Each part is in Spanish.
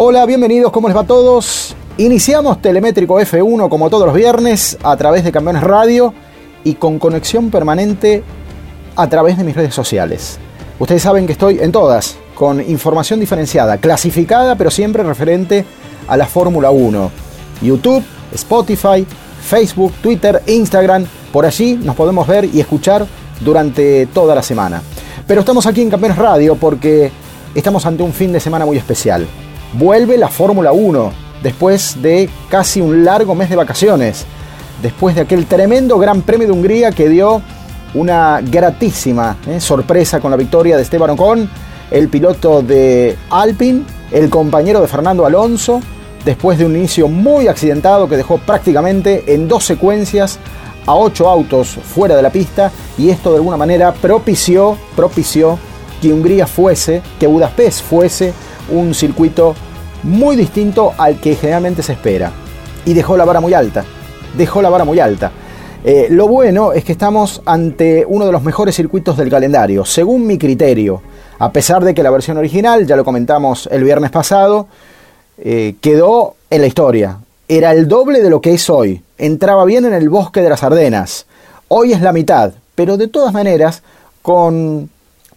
Hola, bienvenidos, ¿cómo les va a todos? Iniciamos Telemétrico F1 como todos los viernes a través de Campeones Radio y con conexión permanente a través de mis redes sociales. Ustedes saben que estoy en todas, con información diferenciada, clasificada, pero siempre referente a la Fórmula 1. YouTube, Spotify, Facebook, Twitter, Instagram, por allí nos podemos ver y escuchar durante toda la semana. Pero estamos aquí en Campeones Radio porque estamos ante un fin de semana muy especial vuelve la Fórmula 1 después de casi un largo mes de vacaciones, después de aquel tremendo Gran Premio de Hungría que dio una gratísima eh, sorpresa con la victoria de Esteban Ocon, el piloto de Alpine, el compañero de Fernando Alonso, después de un inicio muy accidentado que dejó prácticamente en dos secuencias a ocho autos fuera de la pista y esto de alguna manera propició, propició que Hungría fuese, que Budapest fuese un circuito muy distinto al que generalmente se espera. Y dejó la vara muy alta. Dejó la vara muy alta. Eh, lo bueno es que estamos ante uno de los mejores circuitos del calendario, según mi criterio. A pesar de que la versión original, ya lo comentamos el viernes pasado, eh, quedó en la historia. Era el doble de lo que es hoy. Entraba bien en el bosque de las Ardenas. Hoy es la mitad, pero de todas maneras con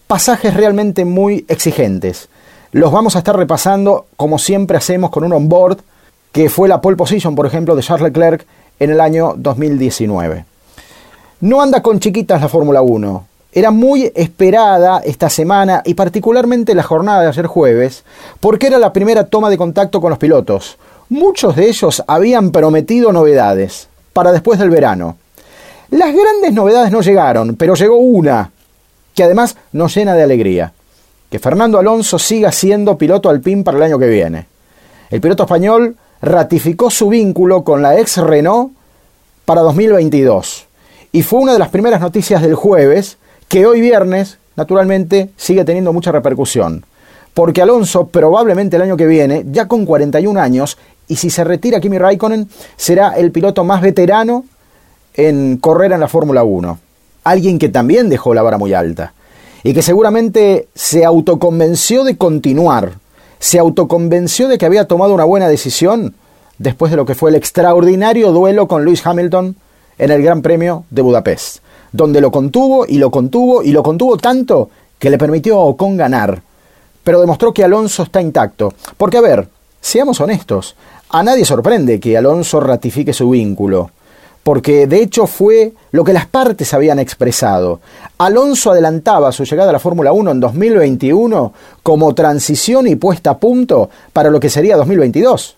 pasajes realmente muy exigentes. Los vamos a estar repasando como siempre hacemos con un onboard que fue la pole position, por ejemplo, de Charles Leclerc en el año 2019. No anda con chiquitas la Fórmula 1. Era muy esperada esta semana y particularmente la jornada de ayer jueves, porque era la primera toma de contacto con los pilotos. Muchos de ellos habían prometido novedades para después del verano. Las grandes novedades no llegaron, pero llegó una, que además nos llena de alegría que Fernando Alonso siga siendo piloto alpín para el año que viene. El piloto español ratificó su vínculo con la ex Renault para 2022 y fue una de las primeras noticias del jueves que hoy viernes, naturalmente, sigue teniendo mucha repercusión. Porque Alonso probablemente el año que viene, ya con 41 años, y si se retira Kimi Raikkonen, será el piloto más veterano en correr en la Fórmula 1. Alguien que también dejó la vara muy alta y que seguramente se autoconvenció de continuar, se autoconvenció de que había tomado una buena decisión después de lo que fue el extraordinario duelo con Lewis Hamilton en el Gran Premio de Budapest, donde lo contuvo y lo contuvo y lo contuvo tanto que le permitió a Ocon ganar, pero demostró que Alonso está intacto. Porque a ver, seamos honestos, a nadie sorprende que Alonso ratifique su vínculo porque de hecho fue lo que las partes habían expresado. Alonso adelantaba su llegada a la Fórmula 1 en 2021 como transición y puesta a punto para lo que sería 2022.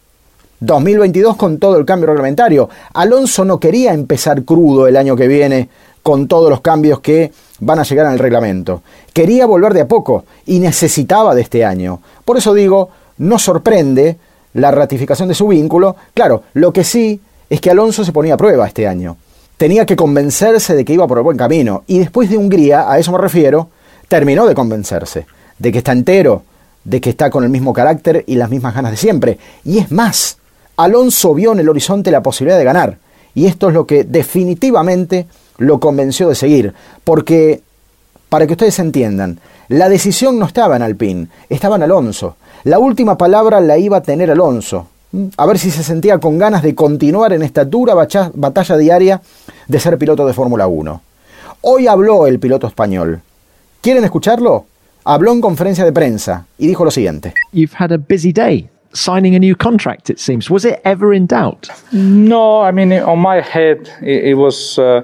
2022 con todo el cambio reglamentario. Alonso no quería empezar crudo el año que viene con todos los cambios que van a llegar el reglamento. Quería volver de a poco y necesitaba de este año. Por eso digo, no sorprende la ratificación de su vínculo. Claro, lo que sí es que Alonso se ponía a prueba este año. Tenía que convencerse de que iba por el buen camino. Y después de Hungría, a eso me refiero, terminó de convencerse. De que está entero, de que está con el mismo carácter y las mismas ganas de siempre. Y es más, Alonso vio en el horizonte la posibilidad de ganar. Y esto es lo que definitivamente lo convenció de seguir. Porque, para que ustedes entiendan, la decisión no estaba en Alpine, estaba en Alonso. La última palabra la iba a tener Alonso a ver si se sentía con ganas de continuar en esta dura batalla diaria de ser piloto de Fórmula 1. Hoy habló el piloto español. ¿Quieren escucharlo? Habló en conferencia de prensa y dijo lo siguiente. You've had a busy day signing a new contract, it seems. Was it ever in doubt? No, I mean, on my head, it, was. Uh,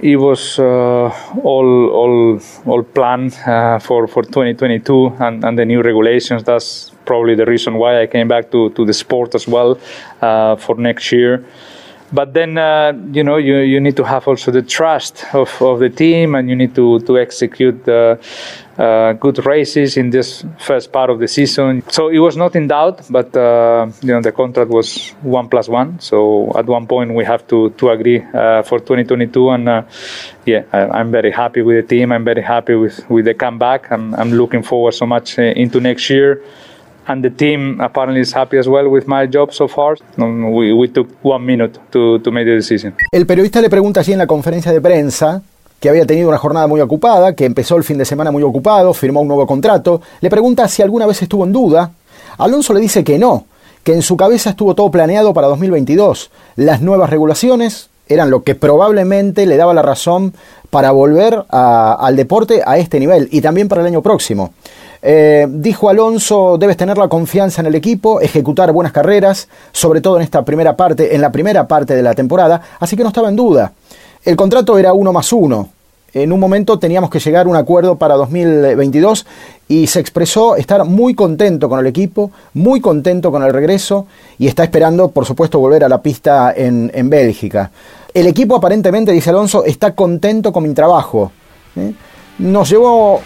it was uh, all all all planned uh, for for 2022 and, and the new regulations. That's probably the reason why I came back to, to the sport as well uh, for next year. But then uh, you know you, you need to have also the trust of, of the team and you need to, to execute the uh, good races in this first part of the season. So it was not in doubt but uh, you know the contract was one plus one. So at one point we have to, to agree uh, for 2022 and uh, yeah I, am very happy with the team. I'm very happy with, with the comeback and I'm looking forward so much uh, into next year and the team apparently is happy as well with my job so far. We, we took one minute to. El periodista le pregunta allí en la conferencia de prensa que había tenido una jornada muy ocupada, que empezó el fin de semana muy ocupado, firmó un nuevo contrato, le pregunta si alguna vez estuvo en duda. Alonso le dice que no, que en su cabeza estuvo todo planeado para 2022. Las nuevas regulaciones eran lo que probablemente le daba la razón para volver al deporte a este nivel y también para el año próximo. Eh, dijo Alonso, debes tener la confianza en el equipo, ejecutar buenas carreras, sobre todo en esta primera parte, en la primera parte de la temporada, así que no estaba en duda. El contrato era uno más uno. En un momento teníamos que llegar a un acuerdo para 2022 y se expresó estar muy contento con el equipo, muy contento con el regreso y está esperando, por supuesto, volver a la pista en, Bélgica. El equipo aparentemente, dice Alonso, está contento con mi trabajo. ¿eh? Nos llevó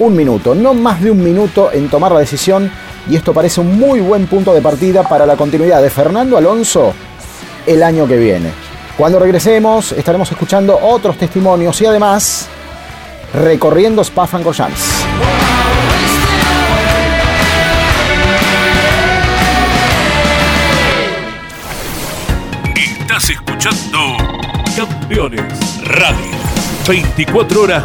un minuto, no más de un minuto en tomar la decisión y esto parece un muy buen punto de partida para la continuidad de Fernando Alonso el año que viene. Cuando regresemos estaremos escuchando otros testimonios y además recorriendo Spa-Francorchamps. Estás escuchando Campeones Radio. 24 horas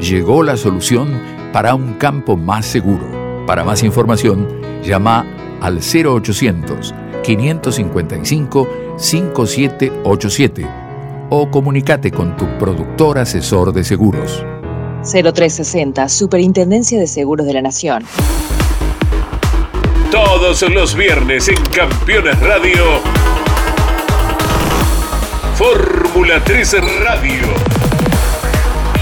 llegó la solución para un campo más seguro. Para más información, llama al 0800 555 5787 o comunícate con tu productor asesor de seguros. 0360, Superintendencia de Seguros de la Nación. Todos los viernes en Campeones Radio. Fórmula 3 Radio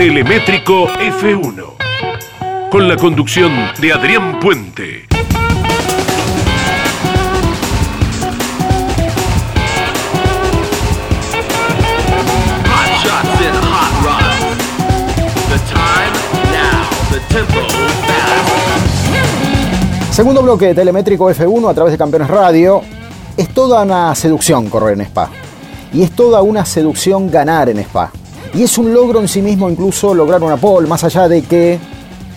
Telemétrico F1, con la conducción de Adrián Puente. Segundo bloque de Telemétrico F1 a través de Campeones Radio. Es toda una seducción correr en Spa. Y es toda una seducción ganar en Spa. Y es un logro en sí mismo incluso lograr una pole, más allá de que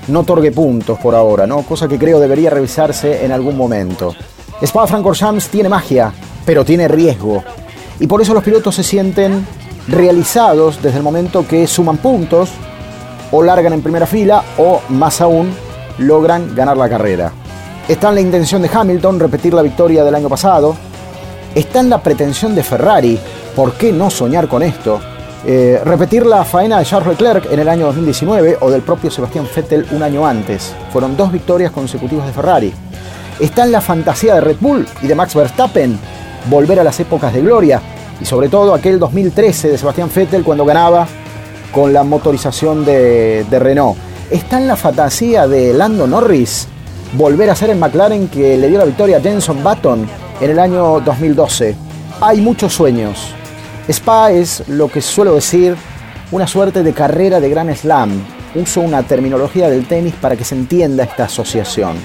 no otorgue puntos por ahora, ¿no? Cosa que creo debería revisarse en algún momento. Spa-Francorchamps tiene magia, pero tiene riesgo. Y por eso los pilotos se sienten realizados desde el momento que suman puntos, o largan en primera fila, o más aún, logran ganar la carrera. Está en la intención de Hamilton repetir la victoria del año pasado. Está en la pretensión de Ferrari. ¿Por qué no soñar con esto? Eh, repetir la faena de Charles Leclerc en el año 2019 o del propio Sebastián Vettel un año antes. Fueron dos victorias consecutivas de Ferrari. Está en la fantasía de Red Bull y de Max Verstappen volver a las épocas de gloria y sobre todo aquel 2013 de Sebastián Vettel cuando ganaba con la motorización de, de Renault. Está en la fantasía de Lando Norris volver a ser el McLaren que le dio la victoria a Jenson Button en el año 2012. Hay muchos sueños, Spa es lo que suelo decir una suerte de carrera de gran slam. Uso una terminología del tenis para que se entienda esta asociación.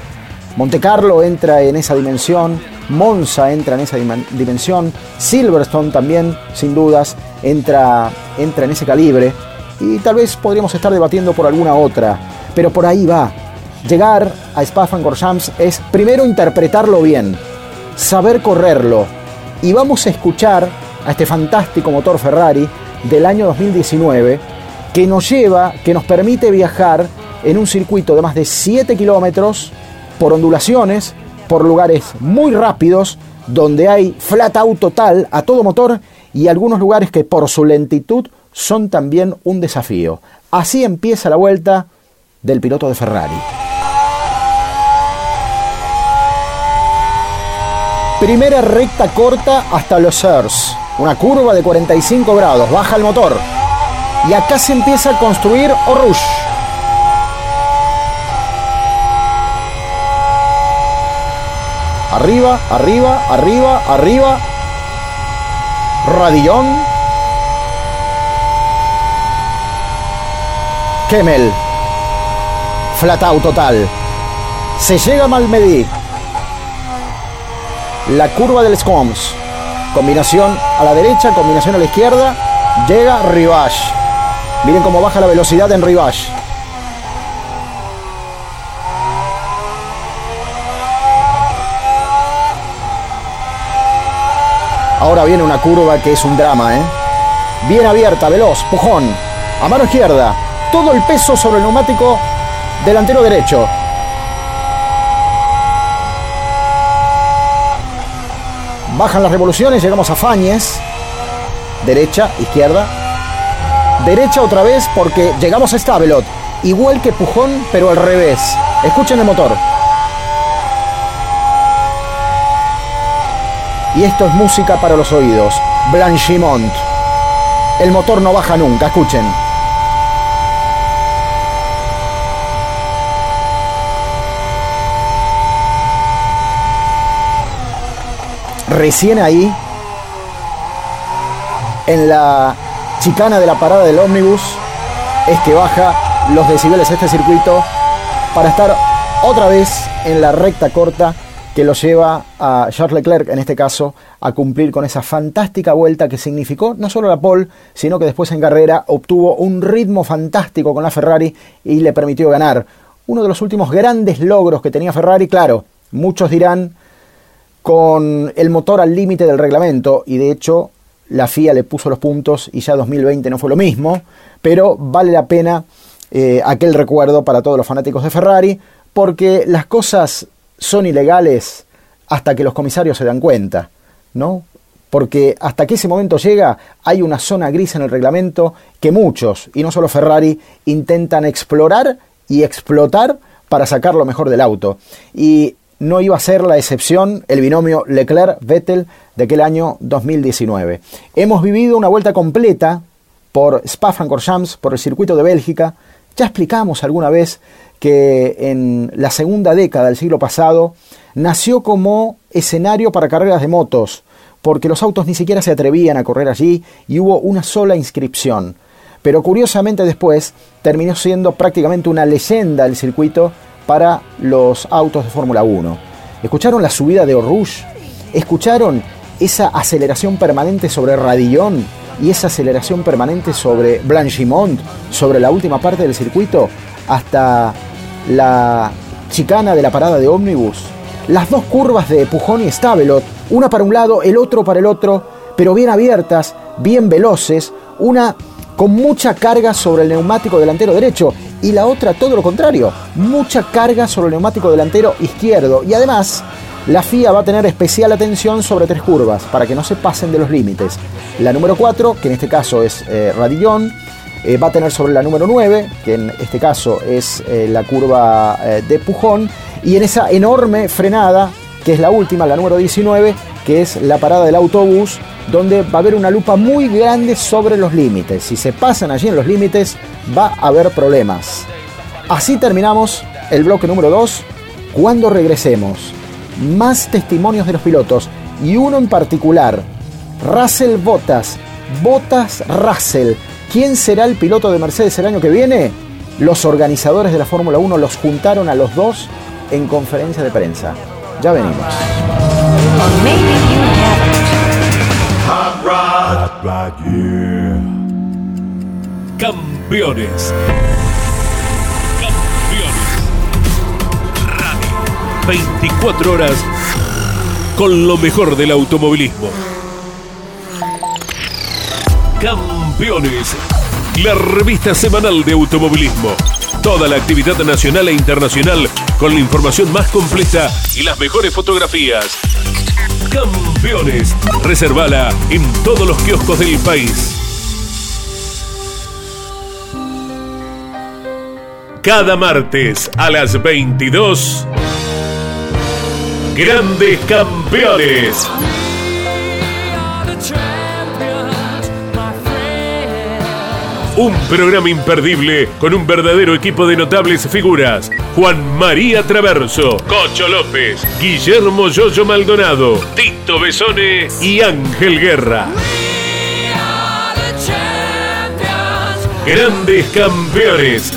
Monte Carlo entra en esa dimensión, Monza entra en esa dimensión, Silverstone también, sin dudas, entra, entra en ese calibre y tal vez podríamos estar debatiendo por alguna otra, pero por ahí va. Llegar a Spa-Francorchamps es primero interpretarlo bien, saber correrlo y vamos a escuchar a este fantástico motor Ferrari del año 2019 que nos lleva, que nos permite viajar en un circuito de más de 7 kilómetros por ondulaciones, por lugares muy rápidos, donde hay flat out total a todo motor y algunos lugares que por su lentitud son también un desafío. Así empieza la vuelta del piloto de Ferrari. Primera recta corta hasta los Ers. Una curva de 45 grados. Baja el motor. Y acá se empieza a construir Orush. Arriba, arriba, arriba, arriba. Radillón. Kemmel. Flat out total. Se llega a Malmedy. La curva del Scoms. Combinación a la derecha, combinación a la izquierda. Llega Rivage. Miren cómo baja la velocidad en Rivage. Ahora viene una curva que es un drama, ¿eh? Bien abierta, veloz, pujón. A mano izquierda. Todo el peso sobre el neumático delantero derecho. Bajan las revoluciones, llegamos a Fañez. Derecha, izquierda. Derecha otra vez porque llegamos a Stavelot. Igual que Pujón, pero al revés. Escuchen el motor. Y esto es música para los oídos. Blanchimont. El motor no baja nunca, escuchen. Recién ahí, en la chicana de la parada del ómnibus, es que baja los decibeles este circuito para estar otra vez en la recta corta que lo lleva a Charles Leclerc, en este caso, a cumplir con esa fantástica vuelta que significó no solo la pole, sino que después en carrera obtuvo un ritmo fantástico con la Ferrari y le permitió ganar. Uno de los últimos grandes logros que tenía Ferrari, claro, muchos dirán con el motor al límite del reglamento y de hecho la FIA le puso los puntos y ya 2020 no fue lo mismo, pero vale la pena eh, aquel recuerdo para todos los fanáticos de Ferrari porque las cosas son ilegales hasta que los comisarios se dan cuenta, ¿no? Porque hasta que ese momento llega hay una zona gris en el reglamento que muchos, y no solo Ferrari, intentan explorar y explotar para sacar lo mejor del auto. Y no iba a ser la excepción el binomio Leclerc-Vettel de aquel año 2019. Hemos vivido una vuelta completa por Spa-Francorchamps, por el circuito de Bélgica. Ya explicamos alguna vez que en la segunda década del siglo pasado nació como escenario para carreras de motos, porque los autos ni siquiera se atrevían a correr allí y hubo una sola inscripción. Pero curiosamente después terminó siendo prácticamente una leyenda el circuito para los autos de Fórmula 1. ¿Escucharon la subida de Oruge? ¿Escucharon esa aceleración permanente sobre Radillon y esa aceleración permanente sobre Blanchimont, sobre la última parte del circuito, hasta la chicana de la parada de ómnibus, las dos curvas de Pujón y Stavelot, una para un lado, el otro para el otro, pero bien abiertas, bien veloces, una con mucha carga sobre el neumático delantero derecho y la otra todo lo contrario, mucha carga sobre el neumático delantero izquierdo y además la FIA va a tener especial atención sobre tres curvas para que no se pasen de los límites. La número 4, que en este caso es eh, Radillón, eh, va a tener sobre la número 9, que en este caso es eh, la curva eh, de Pujón, y en esa enorme frenada, que es la última, la número 19, que es la parada del autobús, donde va a haber una lupa muy grande sobre los límites. Si se pasan allí en los límites, va a haber problemas. Así terminamos el bloque número 2. Cuando regresemos, más testimonios de los pilotos y uno en particular, Russell Bottas, Bottas Russell, ¿Quién será el piloto de Mercedes el año que viene? Los organizadores de la Fórmula 1 los juntaron a los dos en conferencia de prensa. Ya venimos. Campeones. Campeones. Radio. 24 horas con lo mejor del automovilismo. Campeones. La revista semanal de automovilismo. Toda la actividad nacional e internacional con la información más completa y las mejores fotografías. Campeones. Reservala en todos los kioscos del país. Cada martes a las 22. Grandes Campeones. Un programa imperdible con un verdadero equipo de notables figuras. Juan María Traverso, Cocho López, Guillermo Yoyo Maldonado, Tito Besone y Ángel Guerra. Grandes campeones.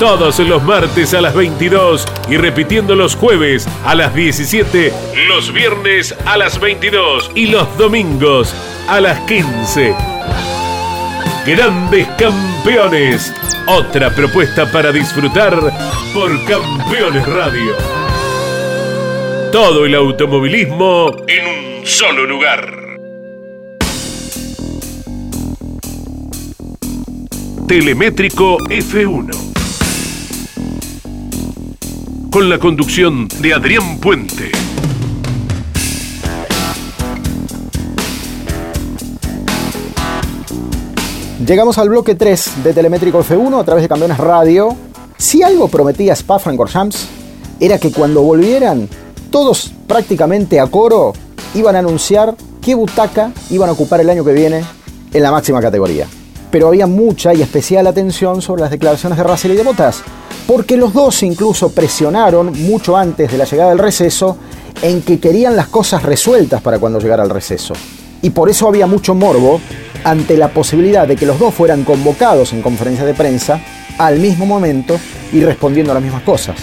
Todos los martes a las 22 y repitiendo los jueves a las 17, los viernes a las 22 y los domingos a las 15. Grandes Campeones. Otra propuesta para disfrutar por Campeones Radio. Todo el automovilismo en un solo lugar. Telemétrico F1. Con la conducción de Adrián Puente. Llegamos al bloque 3 de Telemétrico F1 a través de Campeones Radio. Si algo prometía Spa Francorchamps era que cuando volvieran, todos prácticamente a coro iban a anunciar qué butaca iban a ocupar el año que viene en la máxima categoría. Pero había mucha y especial atención sobre las declaraciones de Russell y de Bottas, porque los dos incluso presionaron mucho antes de la llegada del receso en que querían las cosas resueltas para cuando llegara el receso. Y por eso había mucho morbo ante la posibilidad de que los dos fueran convocados en conferencia de prensa al mismo momento y respondiendo a las mismas cosas.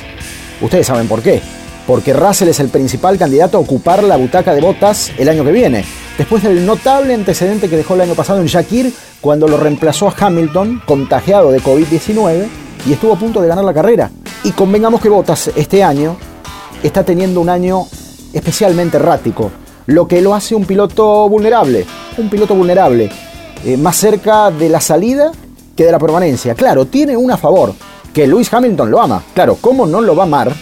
Ustedes saben por qué. Porque Russell es el principal candidato a ocupar la butaca de botas el año que viene, después del notable antecedente que dejó el año pasado en Shakir cuando lo reemplazó a Hamilton, contagiado de COVID-19, y estuvo a punto de ganar la carrera. Y convengamos que Bottas este año está teniendo un año especialmente errático, lo que lo hace un piloto vulnerable, un piloto vulnerable, eh, más cerca de la salida que de la permanencia. Claro, tiene un a favor, que Lewis Hamilton lo ama. Claro, ¿cómo no lo va a amar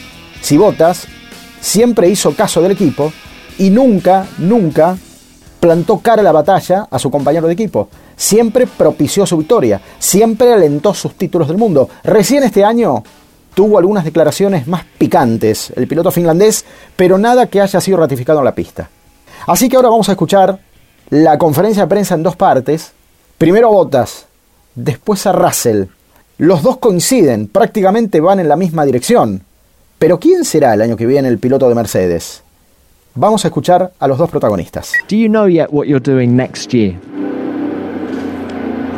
si Bottas siempre hizo caso del equipo y nunca, nunca plantó cara a la batalla a su compañero de equipo? Siempre propició su victoria, siempre alentó sus títulos del mundo. Recién este año tuvo algunas declaraciones más picantes, el piloto finlandés, pero nada que haya sido ratificado en la pista. Así que ahora vamos a escuchar la conferencia de prensa en dos partes. Primero a Bottas, después a Russell. Los dos coinciden, prácticamente van en la misma dirección. Pero ¿quién será el año que viene el piloto de Mercedes? Vamos a escuchar a los dos protagonistas. Do you know yet what you're doing next year?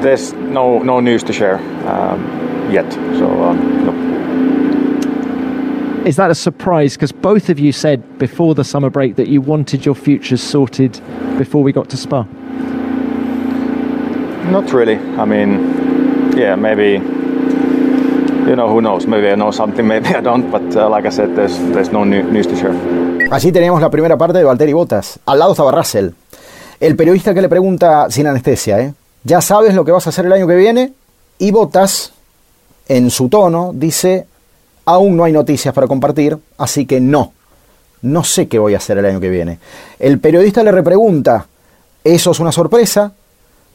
There's no no news to share um, yet, so um. Is that a surprise? Because both of you said before the summer break that you wanted your futures sorted before we got to Spa. Not really. I mean, yeah, maybe. You know, who knows? Maybe I know something, maybe I don't. But uh, like I said, there's there's no new, news to share. Allí teníamos la primera parte de Valtteri Bottas. Al lado estaba Russell. El periodista que le pregunta sin anestesia, ¿eh? ¿Ya sabes lo que vas a hacer el año que viene? Y Bottas, en su tono, dice, aún no hay noticias para compartir, así que no. No sé qué voy a hacer el año que viene. El periodista le repregunta, ¿eso es una sorpresa?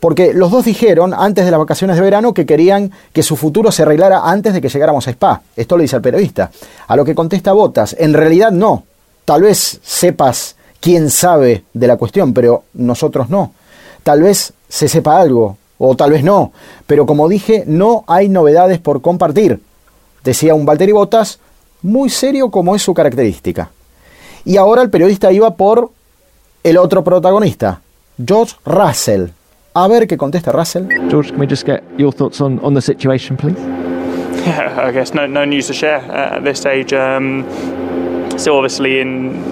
Porque los dos dijeron antes de las vacaciones de verano que querían que su futuro se arreglara antes de que llegáramos a Spa. Esto le dice al periodista. A lo que contesta Botas, en realidad no. Tal vez sepas quién sabe de la cuestión, pero nosotros no. Tal vez se sepa algo, o tal vez no. Pero como dije, no hay novedades por compartir. Decía un Valtteri Botas muy serio como es su característica. Y ahora el periodista iba por el otro protagonista, George Russell. A ver qué contesta Russell. George, can we just get your thoughts on, on the situation, please? Yeah, I guess no, no news to share uh, at this stage. Um, still obviously in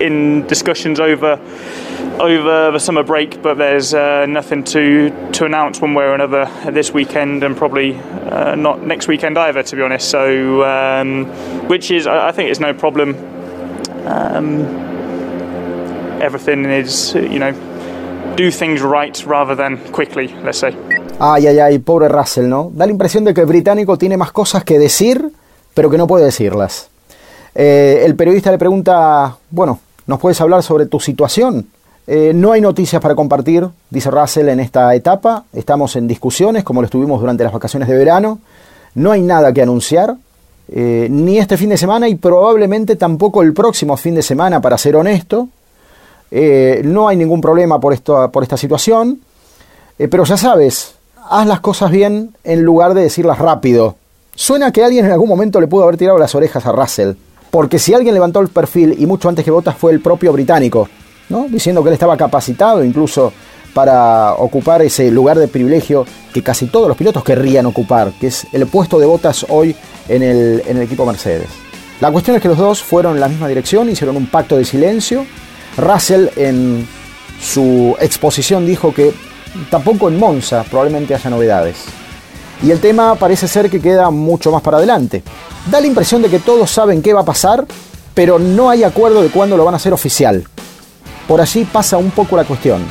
in discussions over over the summer break, but there's uh, nothing to to announce one way or another this weekend, and probably uh, not next weekend either, to be honest. So, um, which is I think it's no problem. Um, everything is you know do things right rather than quickly, let's say. Ay, ay, ay, pobre Russell, ¿no? Da la impresión de que el británico tiene más cosas que decir, pero que no puede decirlas. Eh, el periodista le pregunta, bueno, ¿nos puedes hablar sobre tu situación? Eh, no hay noticias para compartir, dice Russell en esta etapa. Estamos en discusiones, como lo estuvimos durante las vacaciones de verano. No hay nada que anunciar, eh, ni este fin de semana y probablemente tampoco el próximo fin de semana, para ser honesto. no hay ningún problema por, esto, por esta situación. pero ya sabes, haz las cosas bien en lugar de decirlas rápido. Suena que alguien en algún momento le pudo haber tirado las orejas a Russell. Porque si alguien levantó el perfil y mucho antes que Bottas fue el propio británico, ¿no? diciendo que él estaba capacitado incluso para ocupar ese lugar de privilegio que casi todos los pilotos querrían ocupar, que es el puesto de Bottas hoy en el, en el equipo Mercedes. La cuestión es que los dos fueron en la misma dirección, hicieron un pacto de silencio. Russell en su exposición dijo que tampoco en Monza probablemente haya novedades. Y el tema parece ser que queda mucho más para adelante. Da la impresión de que todos saben qué va a pasar, pero no hay acuerdo de cuándo lo van a hacer oficial. Por allí pasa un poco la cuestión.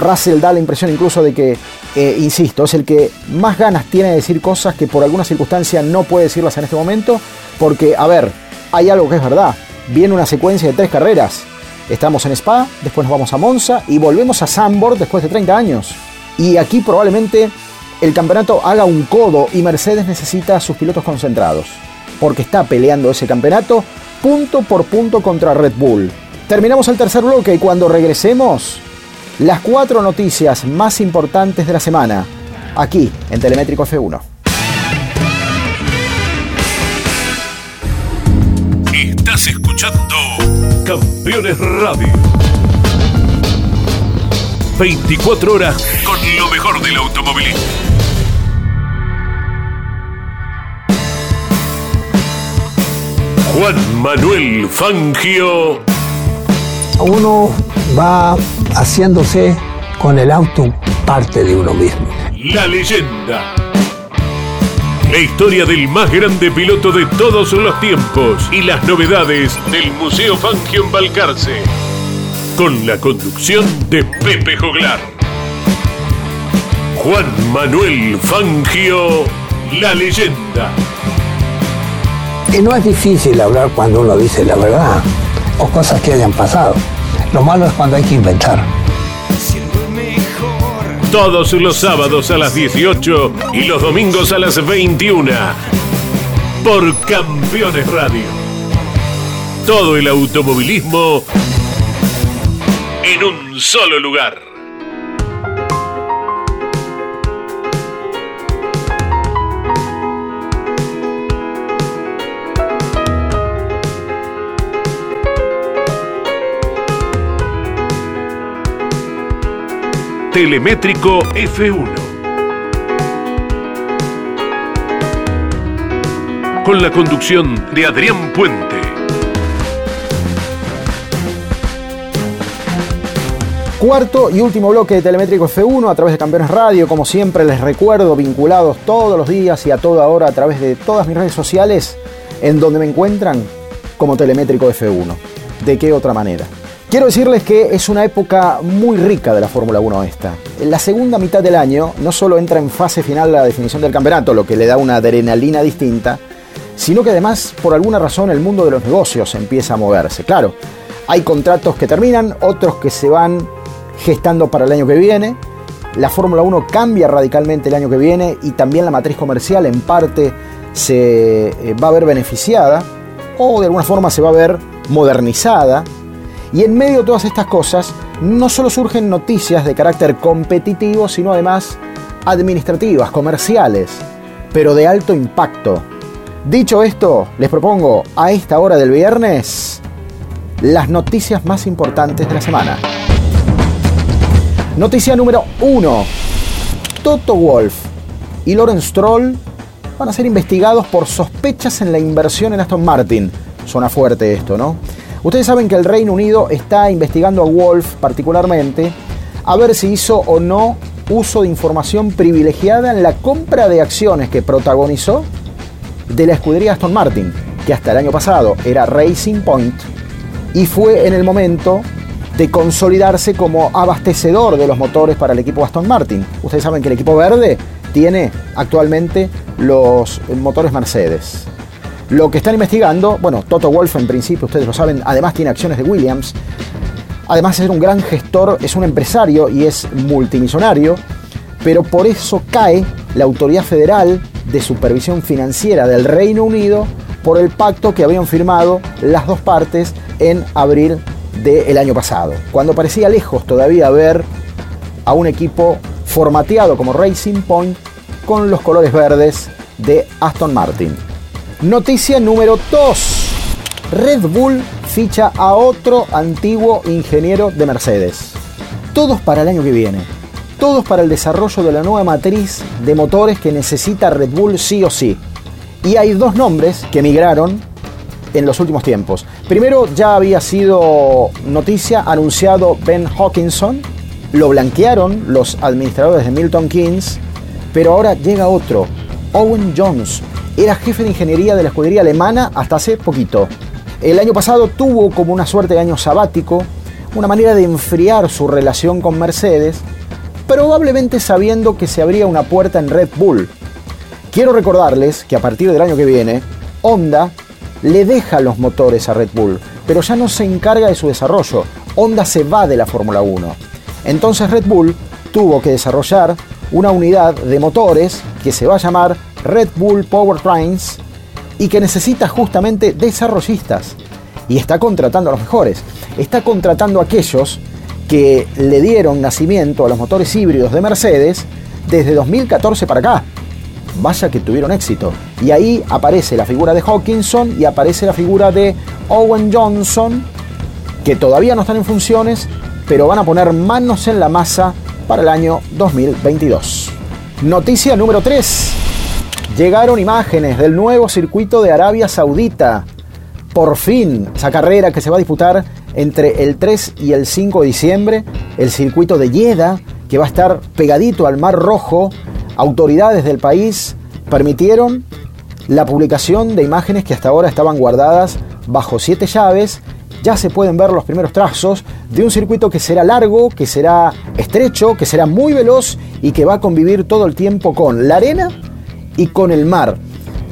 Russell da la impresión incluso de que, eh, insisto, es el que más ganas tiene de decir cosas que por alguna circunstancia no puede decirlas en este momento, porque, a ver, hay algo que es verdad. Viene una secuencia de tres carreras Estamos en Spa, después nos vamos a Monza y volvemos a Zandvoort después de 30 años. Y aquí probablemente el campeonato haga un codo y Mercedes necesita a sus pilotos concentrados, porque está peleando ese campeonato punto por punto contra Red Bull. Terminamos el tercer bloque y cuando regresemos, las cuatro noticias más importantes de la semana, aquí en Telemétrico F1. Estás escuchando Campeones Radio. 24 horas con lo mejor del automovilismo. Juan Manuel Fangio. Uno va haciéndose con el auto parte de uno mismo. La leyenda la historia del más grande piloto de todos los tiempos y las novedades del Museo Fangio en Balcarce. Con la conducción de Pepe Joglar. Juan Manuel Fangio, la leyenda. Y no es difícil hablar cuando uno dice la verdad o cosas que hayan pasado. Lo malo es cuando hay que inventar todos los sábados a las 18 y los domingos a las 21 por Campeones Radio. Todo el automovilismo en un solo lugar. Telemétrico F1. Con la conducción de Adrián Puente. Cuarto y último bloque de Telemétrico F1 a través de Campeones Radio. Como siempre les recuerdo, vinculados todos los días y a toda hora a través de todas mis redes sociales, en donde me encuentran como Telemétrico F1. ¿De qué otra manera? Quiero decirles que es una época muy rica de la Fórmula 1 esta. En la segunda mitad del año no solo entra en fase final la definición del campeonato, lo que le da una adrenalina distinta, sino que además por alguna razón el mundo de los negocios empieza a moverse. Claro, hay contratos que terminan, otros que se van gestando para el año que viene. La Fórmula 1 cambia radicalmente el año que viene y también la matriz comercial en parte se eh, va a ver beneficiada o de alguna forma se va a ver modernizada y en medio de todas estas cosas, no solo surgen noticias de carácter competitivo, sino además administrativas, comerciales, pero de alto impacto. Dicho esto, les propongo a esta hora del viernes las noticias más importantes de la semana. Noticia número 1. Toto Wolf y Lawrence Stroll van a ser investigados por sospechas en la inversión en Aston Martin. suena fuerte esto, ¿no? Ustedes saben que el Reino Unido está investigando a Wolf particularmente a ver si hizo o no uso de información privilegiada en la compra de acciones que protagonizó de la escudería Aston Martin, que hasta el año pasado era Racing Point y fue en el momento de consolidarse como abastecedor de los motores para el equipo Aston Martin. Ustedes saben que el equipo verde tiene actualmente los motores Mercedes. Lo que están investigando, bueno, Toto Wolf en principio, ustedes lo saben, además tiene acciones de Williams, además de ser un gran gestor, es un empresario y es multimillonario, pero por eso cae la Autoridad Federal de Supervisión Financiera del Reino Unido por el pacto que habían firmado las dos partes en abril del año pasado, cuando parecía lejos todavía ver a un equipo formateado como Racing Point con los colores verdes de Aston Martin. Noticia número 2. Red Bull ficha a otro antiguo ingeniero de Mercedes. Todos para el año que viene. Todos para el desarrollo de la nueva matriz de motores que necesita Red Bull sí o sí. Y hay dos nombres que migraron en los últimos tiempos. Primero ya había sido noticia anunciado Ben Hawkinson, lo blanquearon los administradores de Milton Keynes, pero ahora llega otro, Owen Jones. Era jefe de ingeniería de la escudería alemana hasta hace poquito. El año pasado tuvo como una suerte de año sabático, una manera de enfriar su relación con Mercedes, probablemente sabiendo que se abría una puerta en Red Bull. Quiero recordarles que a partir del año que viene, Honda le deja los motores a Red Bull, pero ya no se encarga de su desarrollo. Honda se va de la Fórmula 1. Entonces Red Bull tuvo que desarrollar una unidad de motores que se va a llamar Red Bull Powertrains y que necesita justamente desarrollistas. Y está contratando a los mejores. Está contratando a aquellos que le dieron nacimiento a los motores híbridos de Mercedes desde 2014 para acá vaya que tuvieron éxito. Y ahí aparece la figura de Hawkinson y aparece la figura de Owen Johnson, que todavía no están en funciones, pero van a poner manos en la masa para el año 2022. Noticia número 3. Llegaron imágenes del nuevo circuito de Arabia Saudita. Por fin, esa carrera que se va a disputar entre el 3 y el 5 de diciembre, el circuito de Jeddah, que va a estar pegadito al Mar Rojo, autoridades del país permitieron la publicación de imágenes que hasta ahora estaban guardadas bajo siete llaves. Ya se pueden ver los primeros trazos de un circuito que será largo, que será estrecho, que será muy veloz y que va a convivir todo el tiempo con la arena y con el mar.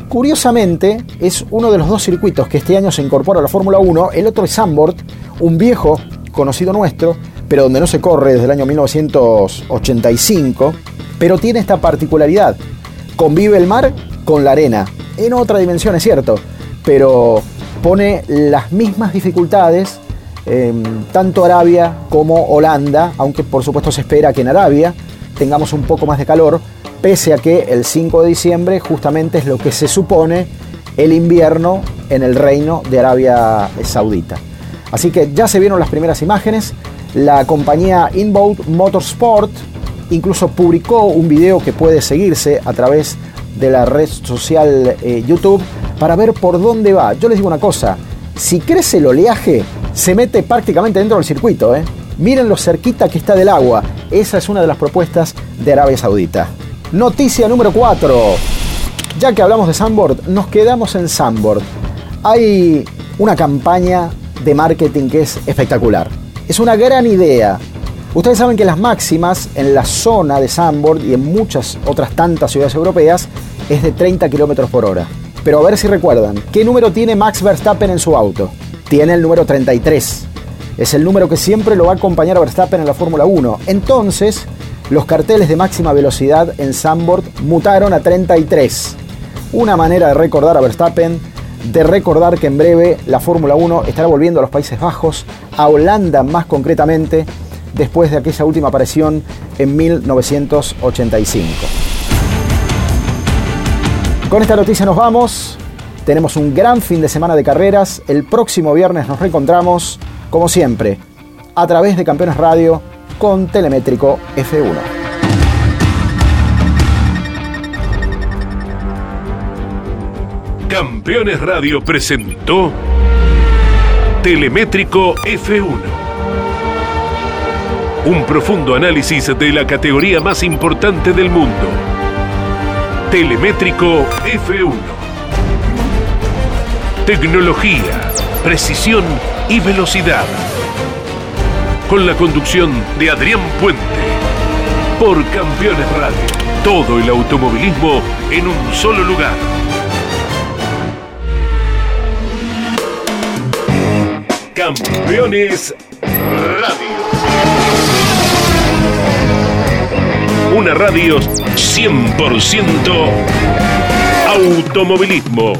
Curiosamente, es uno de los dos circuitos que este año se incorpora a la Fórmula 1. El otro es Sandboard, un viejo conocido nuestro, pero donde no se corre desde el año 1985 pero tiene esta particularidad. Convive el mar con la arena. En otra dimensión, es cierto, pero pone las mismas dificultades tanto Arabia como Holanda, aunque por supuesto se espera que en Arabia tengamos un poco más de calor, pese a que el 5 de diciembre justamente es lo que se supone el invierno en el reino de Arabia Saudita. Así que ya se vieron las primeras imágenes. La compañía Inbound Motorsport incluso publicó un video que puede seguirse a través de la red social eh, YouTube para ver por dónde va. Yo les digo una cosa, si crece el oleaje, se mete prácticamente dentro del circuito. ¿eh? Miren lo cerquita que está del agua. Esa es una de las propuestas de Arabia Saudita. Noticia número 4. Ya que hablamos de Sandboard, nos quedamos en Sandboard. Hay una campaña de marketing que es espectacular. Es una gran idea Ustedes saben que las máximas en la zona de Sandboard y en muchas otras tantas ciudades europeas es de 30 km por hora. Pero a ver si recuerdan, ¿qué número tiene Max Verstappen en su auto? Tiene el número 33. Es el número que siempre lo va a acompañar a Verstappen en la Fórmula 1. Entonces, los carteles de máxima velocidad en Sandboard mutaron a 33. Una manera de recordar a Verstappen, de recordar que en breve la Fórmula 1 estará volviendo a los Países Bajos, a Holanda más concretamente, después de aquella última aparición en 1985. Con esta noticia nos vamos. Tenemos un gran fin de semana de carreras. El próximo viernes nos reencontramos, como siempre, a través de Campeones Radio con Telemétrico F1. Campeones Radio presentó Telemétrico F1. Un profundo análisis de la categoría más importante del mundo. Telemétrico F1. Tecnología, precisión y velocidad. Con la conducción de Adrián Puente. Por Campeones Radio. Todo el automovilismo en un solo lugar. Campeones Radio. Una radio 100% automovilismo.